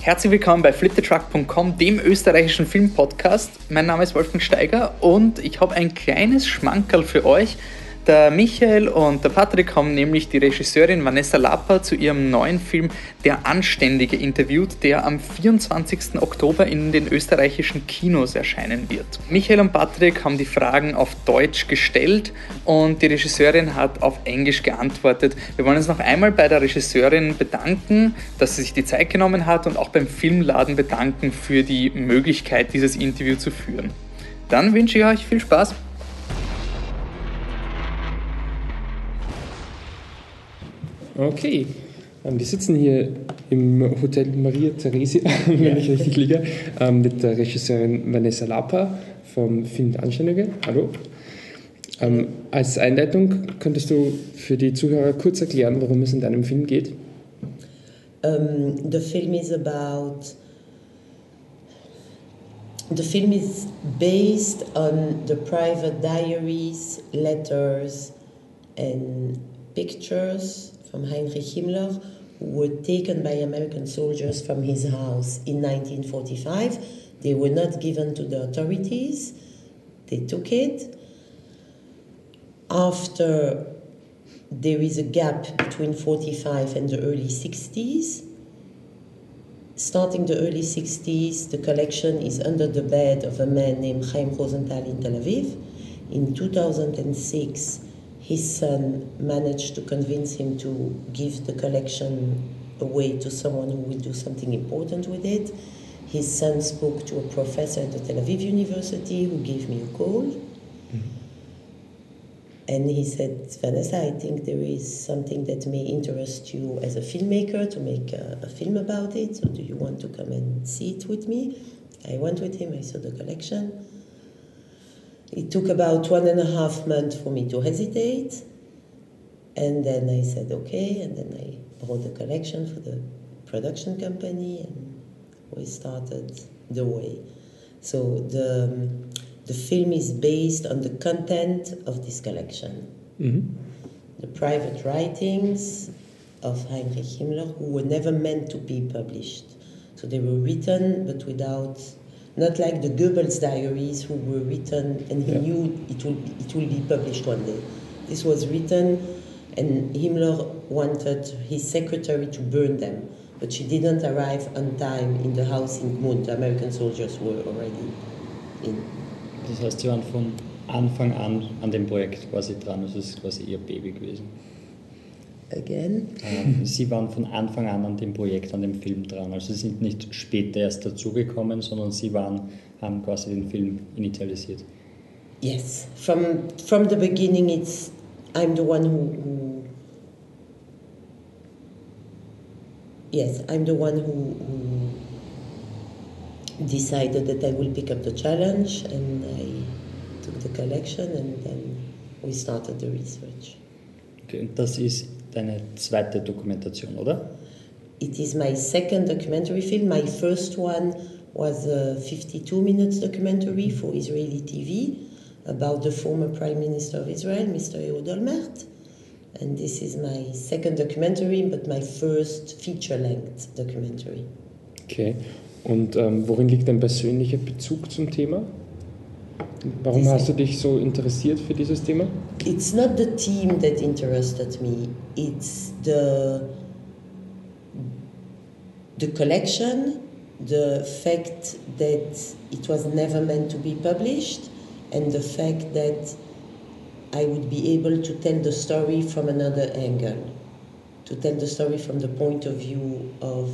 Herzlich willkommen bei fliptetruck.com, dem österreichischen Filmpodcast. Mein Name ist Wolfgang Steiger und ich habe ein kleines Schmankerl für euch. Der Michael und der Patrick haben nämlich die Regisseurin Vanessa Lapper zu ihrem neuen Film Der Anständige interviewt, der am 24. Oktober in den österreichischen Kinos erscheinen wird. Michael und Patrick haben die Fragen auf Deutsch gestellt und die Regisseurin hat auf Englisch geantwortet. Wir wollen uns noch einmal bei der Regisseurin bedanken, dass sie sich die Zeit genommen hat und auch beim Filmladen bedanken für die Möglichkeit, dieses Interview zu führen. Dann wünsche ich euch viel Spaß. Okay, ähm, wir sitzen hier im Hotel Maria Theresia, wenn ich richtig liege, ähm, mit der Regisseurin Vanessa Lapa vom Film Anständige. Hallo. Ähm, als Einleitung könntest du für die Zuhörer kurz erklären, worum es in deinem Film geht? Um, the film is about. The film is based on the private diaries, letters, and pictures from Heinrich Himmler, who were taken by American soldiers from his house in 1945. They were not given to the authorities, they took it. After there is a gap between 45 and the early 60s. Starting the early 60s, the collection is under the bed of a man named Chaim Rosenthal in Tel Aviv. In 2006, his son managed to convince him to give the collection away to someone who will do something important with it. His son spoke to a professor at the Tel Aviv University who gave me a call. Mm-hmm. And he said, Vanessa, I think there is something that may interest you as a filmmaker to make a, a film about it. So, do you want to come and see it with me? I went with him, I saw the collection. It took about one and a half months for me to hesitate. And then I said, okay. And then I bought the collection for the production company and we started the way. So the, the film is based on the content of this collection. Mm-hmm. The private writings of Heinrich Himmler, who were never meant to be published. So they were written, but without not like the Goebbels diaries who were written and he yeah. knew it will, it will be published one day. This was written and Himmler wanted his secretary to burn them, but she didn't arrive on time in the house in Gmund. The American soldiers were already in. Das heißt, Sie waren von Anfang an an dem Projekt quasi dran, also es ist quasi Ihr Baby gewesen. Again? Ähm, Sie waren von Anfang an an dem Projekt, an dem Film dran. Also Sie sind nicht später erst dazugekommen, sondern Sie waren, haben quasi den Film initialisiert. Yes, from from the beginning, it's I'm the one who, who yes, I'm the one who, who decided that I will pick up the challenge, and I took the collection, and then we started the research. Okay, und das ist deine zweite Dokumentation, oder? It is my second documentary film. My first one was a 52 minutes documentary for Israeli TV about the former Prime Minister of Israel, Mr. Ehud Olmert. And this is my second documentary, but my first feature-length documentary. Okay. Und ähm, worin liegt dein persönlicher Bezug zum Thema? Warum hast du dich so interessiert für dieses Thema? It's not the team that interested me. It's the the collection, the fact that it was never meant to be published, and the fact that I would be able to tell the story from another angle, to tell the story from the point of view of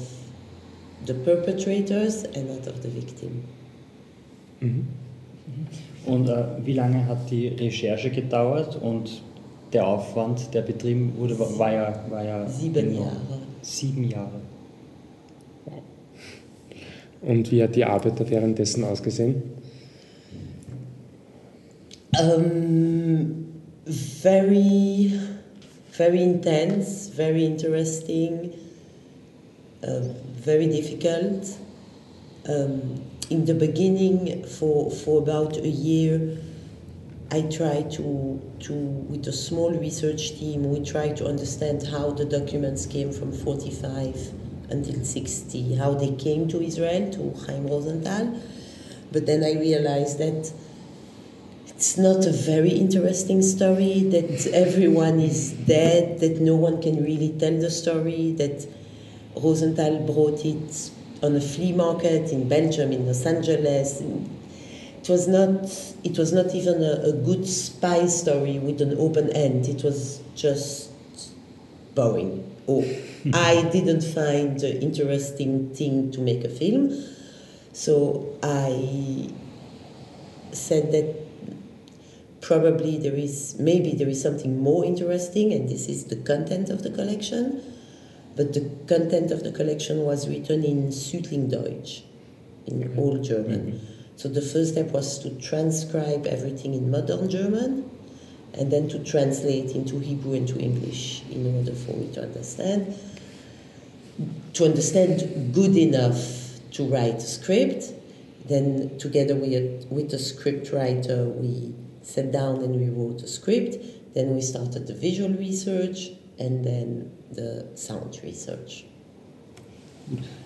the perpetrators and not of the victim. Mhm. Und äh, wie lange hat die Recherche gedauert und der Aufwand, der betrieben wurde, war, war ja, war ja sieben Jahre. Sieben Jahre. Und wie hat die Arbeit da währenddessen ausgesehen? Um, very, very intense, very interesting, uh, very difficult. Um, in the beginning, for, for about a year, I tried to, to, with a small research team, we tried to understand how the documents came from 45 until 60, how they came to Israel, to Chaim Rosenthal. But then I realized that it's not a very interesting story, that everyone is dead, that no one can really tell the story, that Rosenthal brought it on a flea market in Belgium, in Los Angeles. It was not, it was not even a, a good spy story with an open end. It was just boring. Or oh, I didn't find the interesting thing to make a film. So I said that probably there is maybe there is something more interesting and this is the content of the collection but the content of the collection was written in Sütterlindeutsch in mm-hmm. old German mm-hmm. so the first step was to transcribe everything in modern German and then to translate into Hebrew and to English in order for me to understand to understand good enough to write a script then together with, with the script writer we sat down and we wrote a script. Then we started the visual research and then the sound research.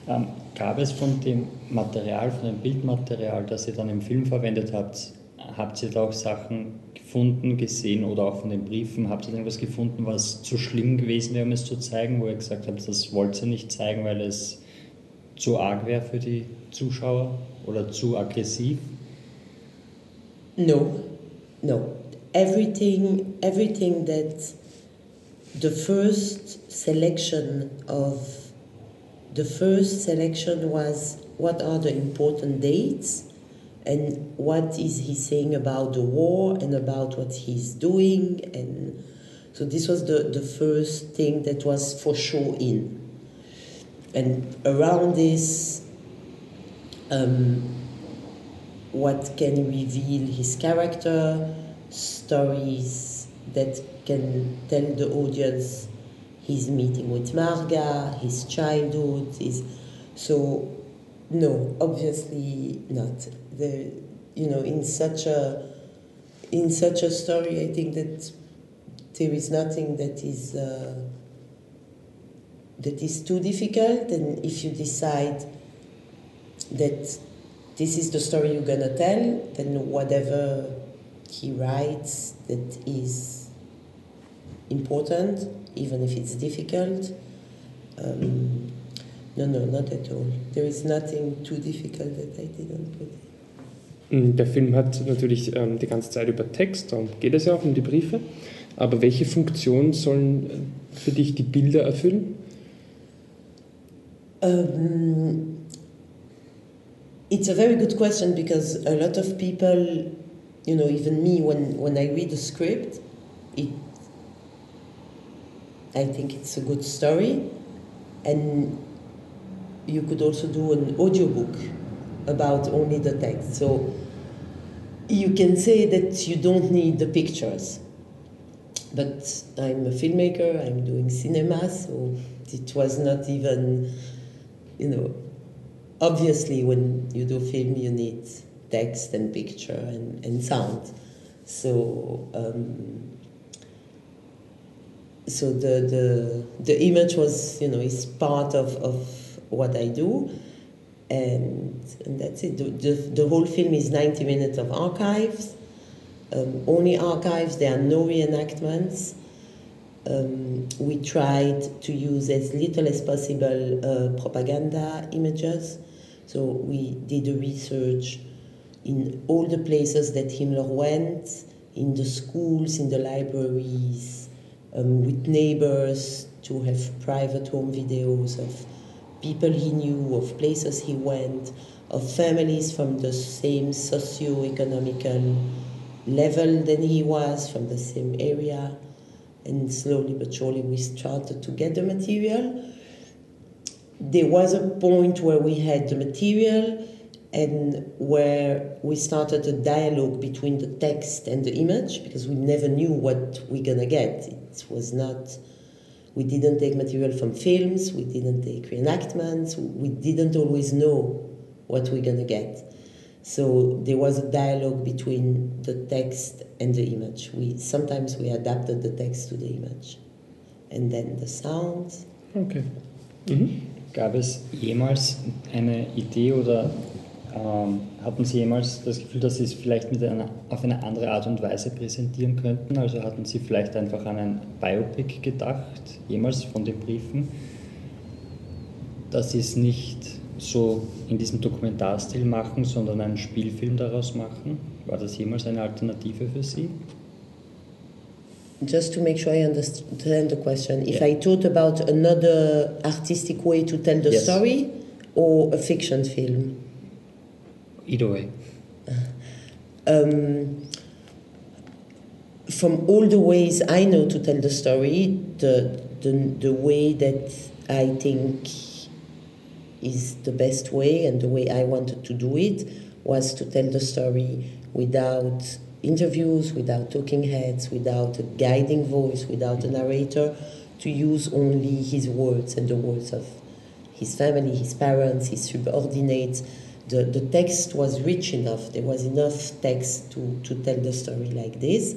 Ähm, gab es von dem Material, von dem Bildmaterial, das ihr dann im Film verwendet habt, habt ihr da auch Sachen gefunden, gesehen oder auch von den Briefen, habt ihr irgendwas gefunden, was zu schlimm gewesen wäre, um es zu zeigen, wo ihr gesagt habt, das wollt ihr nicht zeigen, weil es zu arg wäre für die Zuschauer oder zu aggressiv? No, no, everything, everything that the first selection of the first selection was what are the important dates? And what is he saying about the war and about what he's doing? And so this was the, the first thing that was for sure in. And around this um, what can reveal his character, stories that can tell the audience his meeting with Marga, his childhood, his so no, obviously not. The you know in such a in such a story, I think that there is nothing that is uh, that is too difficult, and if you decide that this is the story you're gonna tell, then whatever he writes that is important, even if it's difficult. Um, no, no, not at all. There is nothing too difficult that I didn't put. Mm, der Film hat natürlich ähm, die ganze Zeit über Text, darum geht es ja auch um die Briefe. Aber welche Funktion sollen für dich die Bilder erfüllen? Um, It's a very good question because a lot of people, you know, even me, when, when I read a script, it, I think it's a good story. And you could also do an audiobook about only the text. So you can say that you don't need the pictures. But I'm a filmmaker, I'm doing cinema, so it was not even, you know, obviously when you do film you need text and picture and, and sound so um, so the, the the image was you know is part of, of what I do. And, and that's it. The, the, the whole film is 90 minutes of archives. Um, only archives. There are no reenactments. Um, we tried to use as little as possible uh, propaganda images. So we did a research in all the places that Himmler went, in the schools, in the libraries, um, with neighbors to have private home videos of people he knew, of places he went, of families from the same socio-economical level than he was, from the same area. And slowly but surely we started to get the material there was a point where we had the material and where we started a dialogue between the text and the image because we never knew what we're gonna get. It was not, we didn't take material from films, we didn't take reenactments, we didn't always know what we're gonna get. So there was a dialogue between the text and the image. We sometimes we adapted the text to the image, and then the sound. Okay. Mm-hmm. Gab es jemals eine Idee oder ähm, hatten Sie jemals das Gefühl, dass Sie es vielleicht mit einer, auf eine andere Art und Weise präsentieren könnten? Also hatten Sie vielleicht einfach an ein Biopic gedacht, jemals von den Briefen, dass Sie es nicht so in diesem Dokumentarstil machen, sondern einen Spielfilm daraus machen? War das jemals eine Alternative für Sie? Just to make sure I understand the question, if I thought about another artistic way to tell the Yes. story or a fiction film? Either way. um, from all the ways I know to tell the story, the, the, the way that I think is the best way and the way I wanted to do it was to tell the story without interviews, without talking heads, without a guiding voice, without a narrator, to use only his words and the words of his family, his parents, his subordinates. The, the text was rich enough, there was enough text to, to tell the story like this.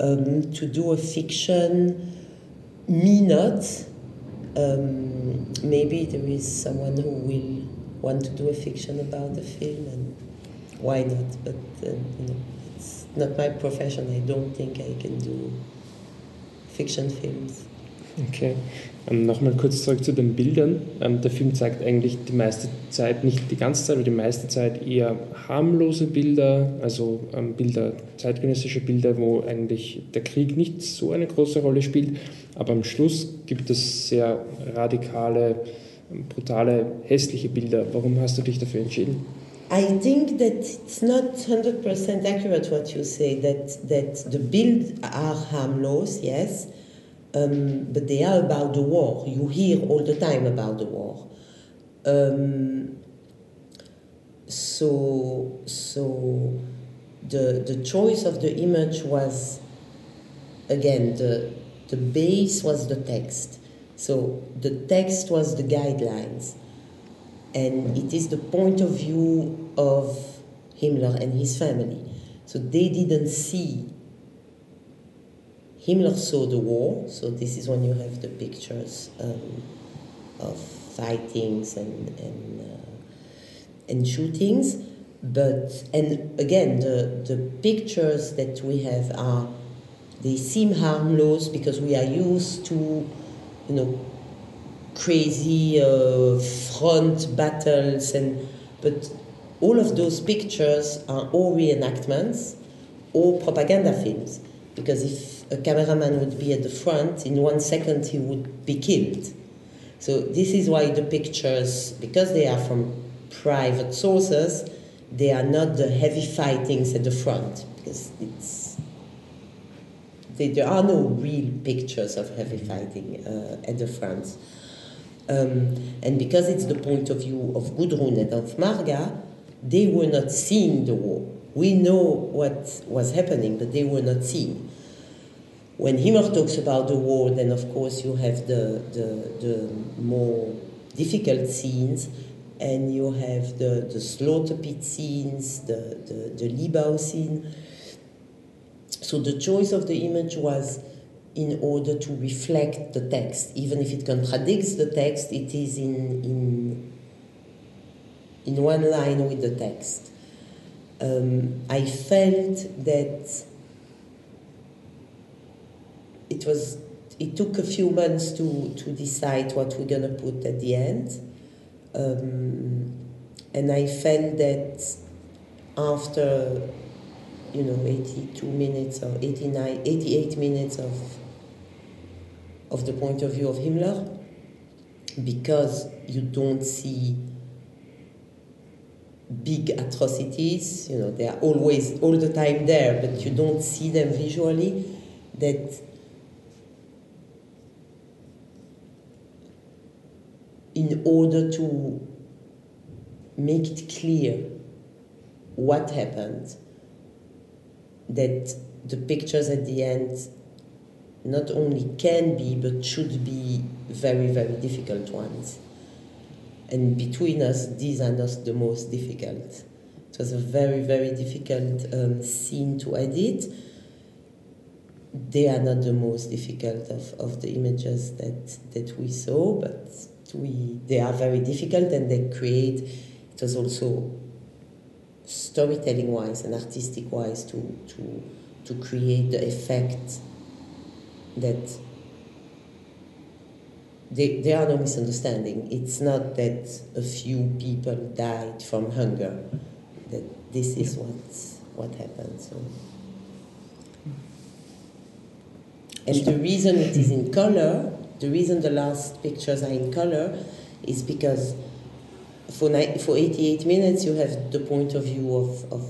Um, to do a fiction, me not. Um, maybe there is someone who will want to do a fiction about the film, and why not? But uh, you know, it's not my profession. I don't think I can do fiction films. Okay. Ähm, Nochmal kurz zurück zu den Bildern. Ähm, der Film zeigt eigentlich die meiste Zeit, nicht die ganze Zeit, aber die meiste Zeit eher harmlose Bilder, also ähm, Bilder, zeitgenössische Bilder, wo eigentlich der Krieg nicht so eine große Rolle spielt. Aber am Schluss gibt es sehr radikale, ähm, brutale, hässliche Bilder. Warum hast du dich dafür entschieden? I think that it's not 100% accurate what you say, that, that the build are harmless, yes, um, but they are about the war. You hear all the time about the war. Um, so, so the, the choice of the image was, again, the, the base was the text. So the text was the guidelines and it is the point of view of Himmler and his family. So they didn't see. Himmler saw the war, so this is when you have the pictures um, of fightings and and, uh, and shootings. But and again, the the pictures that we have are they seem harmless because we are used to, you know, crazy uh, front battles and but all of those pictures are all reenactments or propaganda films because if a cameraman would be at the front in one second he would be killed so this is why the pictures because they are from private sources they are not the heavy fightings at the front because it's they, there are no real pictures of heavy fighting uh, at the front um, and because it's the point of view of Gudrun and of Marga, they were not seeing the war. We know what was happening, but they were not seeing. When Himmler talks about the war, then of course you have the, the, the more difficult scenes, and you have the, the slaughter pit scenes, the, the, the Libau scene. So the choice of the image was in order to reflect the text. Even if it contradicts the text, it is in, in, in one line with the text. Um, I felt that it was it took a few months to, to decide what we're gonna put at the end. Um, and I felt that after you know 82 minutes or 89 88 minutes of of the point of view of Himmler because you don't see big atrocities you know they are always all the time there but you don't see them visually that in order to make it clear what happened that the pictures at the end not only can be but should be very very difficult ones. And between us these are not the most difficult. It was a very very difficult um, scene to edit. They are not the most difficult of, of the images that, that we saw, but we, they are very difficult and they create, it was also storytelling wise and artistic wise to, to, to create the effect that they, there are no misunderstanding. It's not that a few people died from hunger. That this is what what happened. So, hmm. and the reason it is in color, the reason the last pictures are in color, is because for for 88 minutes you have the point of view of of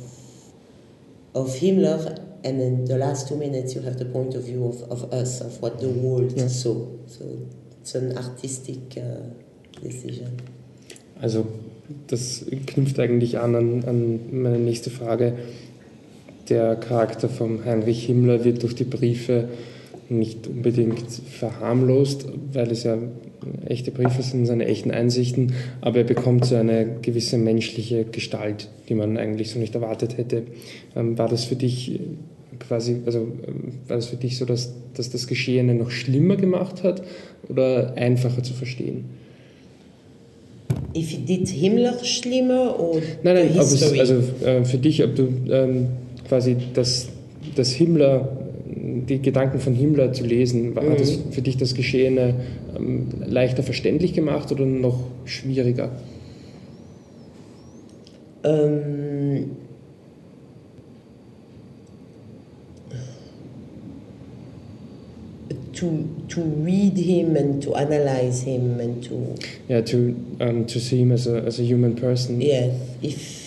of Himmler, and then the last two minutes you have the point of view of, of us, of what the world Yeah. saw. So it's an artistic uh, decision. Also das knüpft eigentlich an, an an meine nächste Frage. Der Charakter von Heinrich Himmler wird durch die Briefe nicht unbedingt verharmlost, weil es ja echte Briefe sind, seine echten Einsichten, aber er bekommt so eine gewisse menschliche Gestalt, die man eigentlich so nicht erwartet hätte. Ähm, war das für dich quasi, also ähm, war das für dich so, dass, dass das Geschehene noch schlimmer gemacht hat oder einfacher zu verstehen? If it did Himmler schlimmer or Nein, nein, ob es, also äh, für dich, ob du ähm, quasi das, das Himmler, die Gedanken von Himmler zu lesen, war, hat Mhm. für dich das Geschehene ähm, leichter verständlich gemacht oder noch schwieriger? Um, to to read him and to analyze him and to Yeah, to um, to see him as a as a human person, yeah if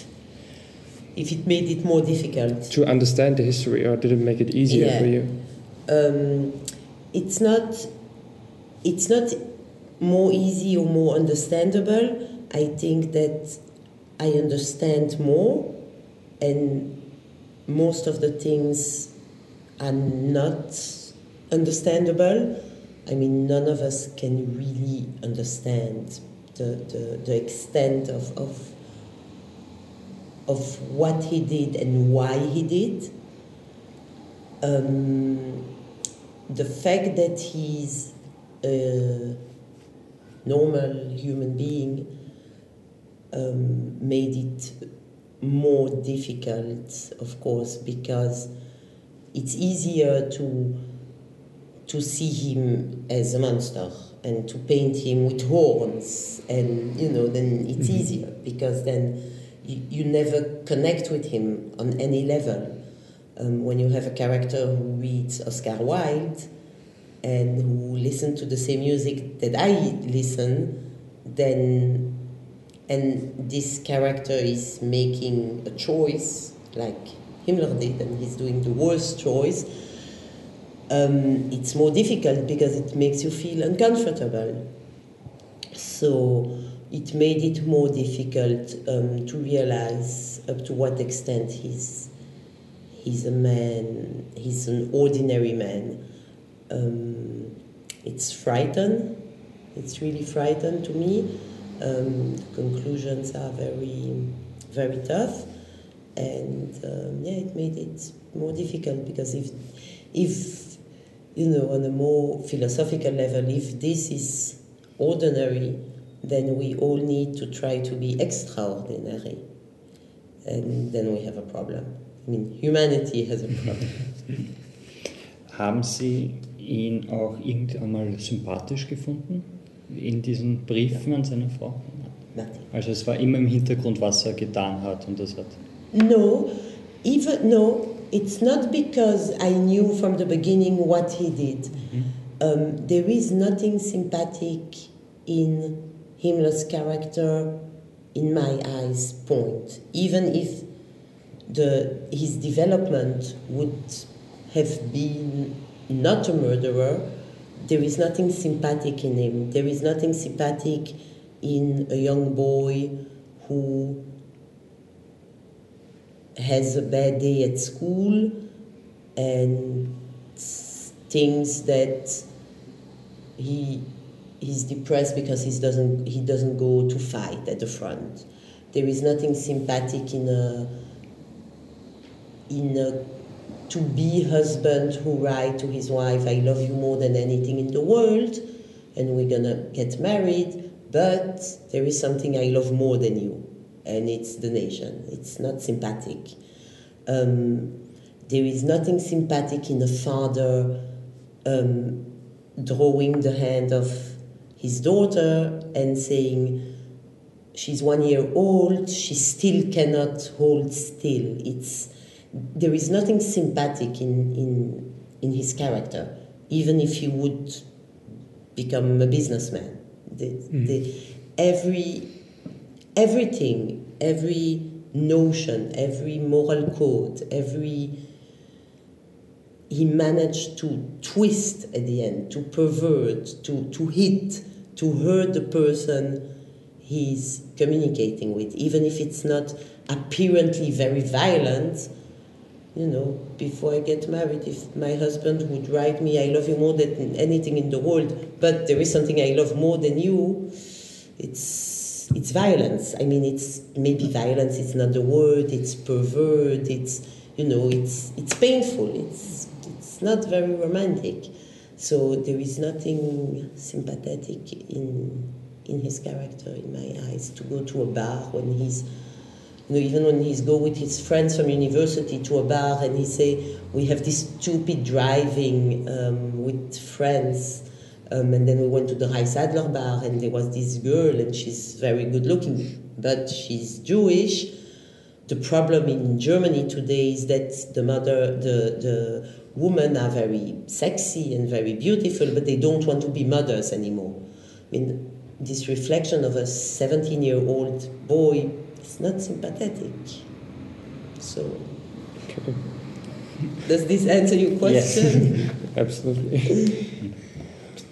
if it made it more difficult to understand the history, or did it make it easier Yeah. for you? um, it's not it's not more easy or more understandable. I think that I understand more, and most of the things are not understandable. I mean, none of us can really understand the, the, the extent of, of of what he did and why he did. Um, the fact that he's a normal human being um, made it more difficult, of course, because it's easier to to see him as a monster and to paint him with horns, and you know, then it's easier because then you, never connect with him on any level. Um, when you have a character who reads Oscar Wilde and who listens to the same music that I listen, then and this character is making a choice like Himmler did, and he's doing the worst choice. Um, it's more difficult because it makes you feel uncomfortable. So it made it more difficult um, to realize up to what extent he's he's a man, he's an ordinary man. Um, it's frightened. It's really frightened to me. Um, the conclusions are very, very tough, and um, yeah, it made it more difficult because if, if you know, on a more philosophical level, if this is ordinary, then we all need to try to be extraordinary, and then we have a problem. I mean, humanity has a problem. Haben Sie ihn auch irgendwann mal sympathisch gefunden? In diesen Briefen an seine Frau? Nothing. Also es war immer im Hintergrund, was er getan hat und das hat. No, even no, it's not because I knew from the beginning what he did. Um, there is nothing sympathetic in Himmler's character, in my eyes. Point. Even if the his development would have been not a murderer, there is nothing sympathetic in him. There is nothing sympathetic in a young boy who has a bad day at school and thinks that he he's depressed because he doesn't he doesn't go to fight at the front. There is nothing sympathetic in a in a to be husband who write to his wife, I love you more than anything in the world, and we're gonna get married, but there is something I love more than you, and it's the nation. It's not sympathetic. Um, there is nothing sympathetic in a father um, drawing the hand of his daughter and saying, she's one year old, she still cannot hold still. It's, there is nothing sympathetic in, in, in his character, even if he would become a businessman. The, mm. the, every, everything, every notion, every moral code, every he managed to twist at the end, to pervert, to, to hit, to hurt the person he's communicating with, even if it's not apparently very violent. You know, before I get married, if my husband would write me, I love you more than anything in the world, but there is something I love more than you, it's, it's violence. I mean, it's maybe violence, it's not the word, it's pervert, it's, you know, it's, it's painful, it's, it's not very romantic. So there is nothing sympathetic in in his character in my eyes to go to a bar when he's you know, even when he's go with his friends from university to a bar and he say we have this stupid driving um, with friends um, and then we went to the Reichsadler bar and there was this girl and she's very good looking but she's Jewish. The problem in Germany today is that the mother the the women are very sexy and very beautiful but they don't want to be mothers anymore I mean this reflection of a 17 year old boy is not sympathetic. So, okay. does this answer your question? Yes. Absolutely.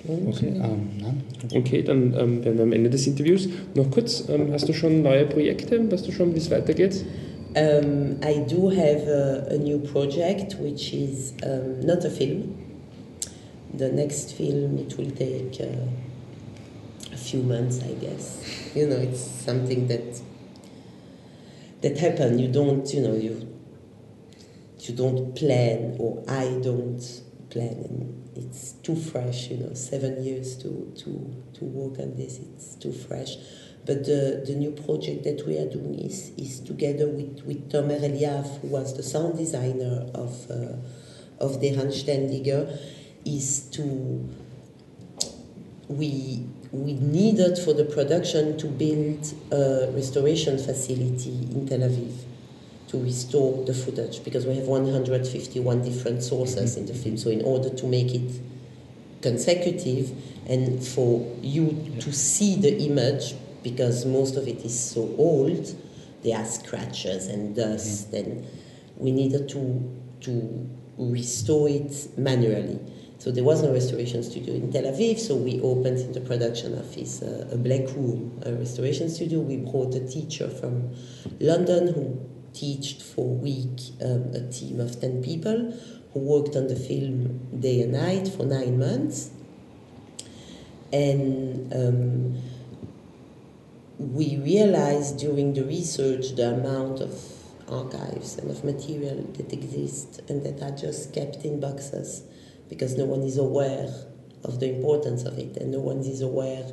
Okay, ähm, okay dann ähm, werden wir am Ende des Interviews. Noch kurz, ähm, hast du schon neue Projekte? Weißt du schon, wie es weitergeht? Um, I do have a, a, new project which is um, not a film. The next film it will take uh, a few months, I guess. You know, it's something that that happen. You don't, you know, you you don't plan, or I don't plan, and it's too fresh. You know, seven years to to to work on this. It's too fresh. But the, the new project that we are doing is, is together with, with Tomer Eliav, who was the sound designer of, uh, of the Anständiger, is to we we needed for the production to build a restoration facility in Tel Aviv to restore the footage because we have 151 different sources in the film. So in order to make it consecutive and for you to see the image because most of it is so old, there are scratches and dust, mm-hmm. and we needed to to restore it manually. So there was no restoration studio in Tel Aviv, so we opened in the production office uh, a black room, a restoration studio. We brought a teacher from London who taught for a week um, a team of 10 people who worked on the film day and night for nine months. And um, we realized during the research the amount of archives and of material that exist and that are just kept in boxes because no one is aware of the importance of it and no one is aware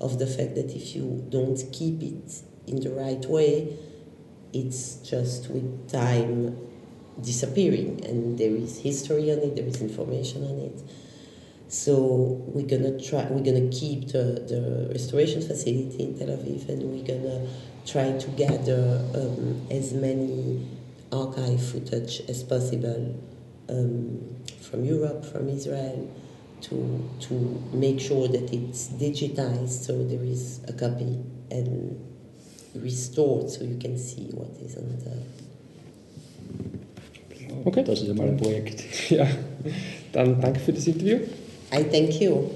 of the fact that if you don't keep it in the right way, it's just with time disappearing and there is history on it, there is information on it. So we're gonna try we're gonna keep the, the restoration facility in Tel Aviv and we're gonna try to gather um, as many archive footage as possible um, from Europe, from Israel, to, to make sure that it's digitized so there is a copy and restored so you can see what is on the. Okay. Das ist einmal ein Projekt. Ja, dann danke für das Interview. I thank you.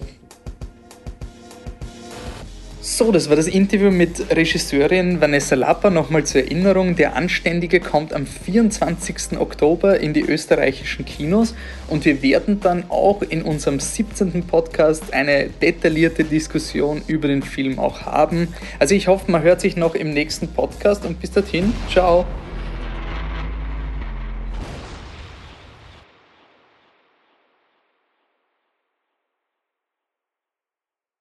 So, das war das Interview mit Regisseurin Vanessa Lapper. Nochmal zur Erinnerung, der Anständige kommt am 24. Oktober in die österreichischen Kinos und wir werden dann auch in unserem 17. Podcast eine detaillierte Diskussion über den Film auch haben. Also ich hoffe, man hört sich noch im nächsten Podcast und bis dorthin, ciao.